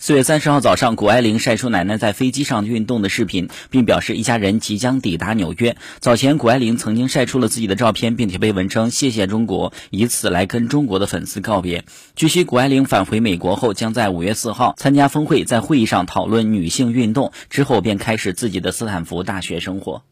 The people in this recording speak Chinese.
四月三十号早上谷爱凌晒出奶奶在飞机上运动的视频并表示一家人即将抵达纽约。早前谷爱凌曾经晒出了自己的照片并且被文称谢谢中国以此来跟中国的粉丝告别。据悉谷爱凌返回美国后将在五月四号参加峰会在会议上讨论女性运动之后便开始自己的斯坦福大学生活。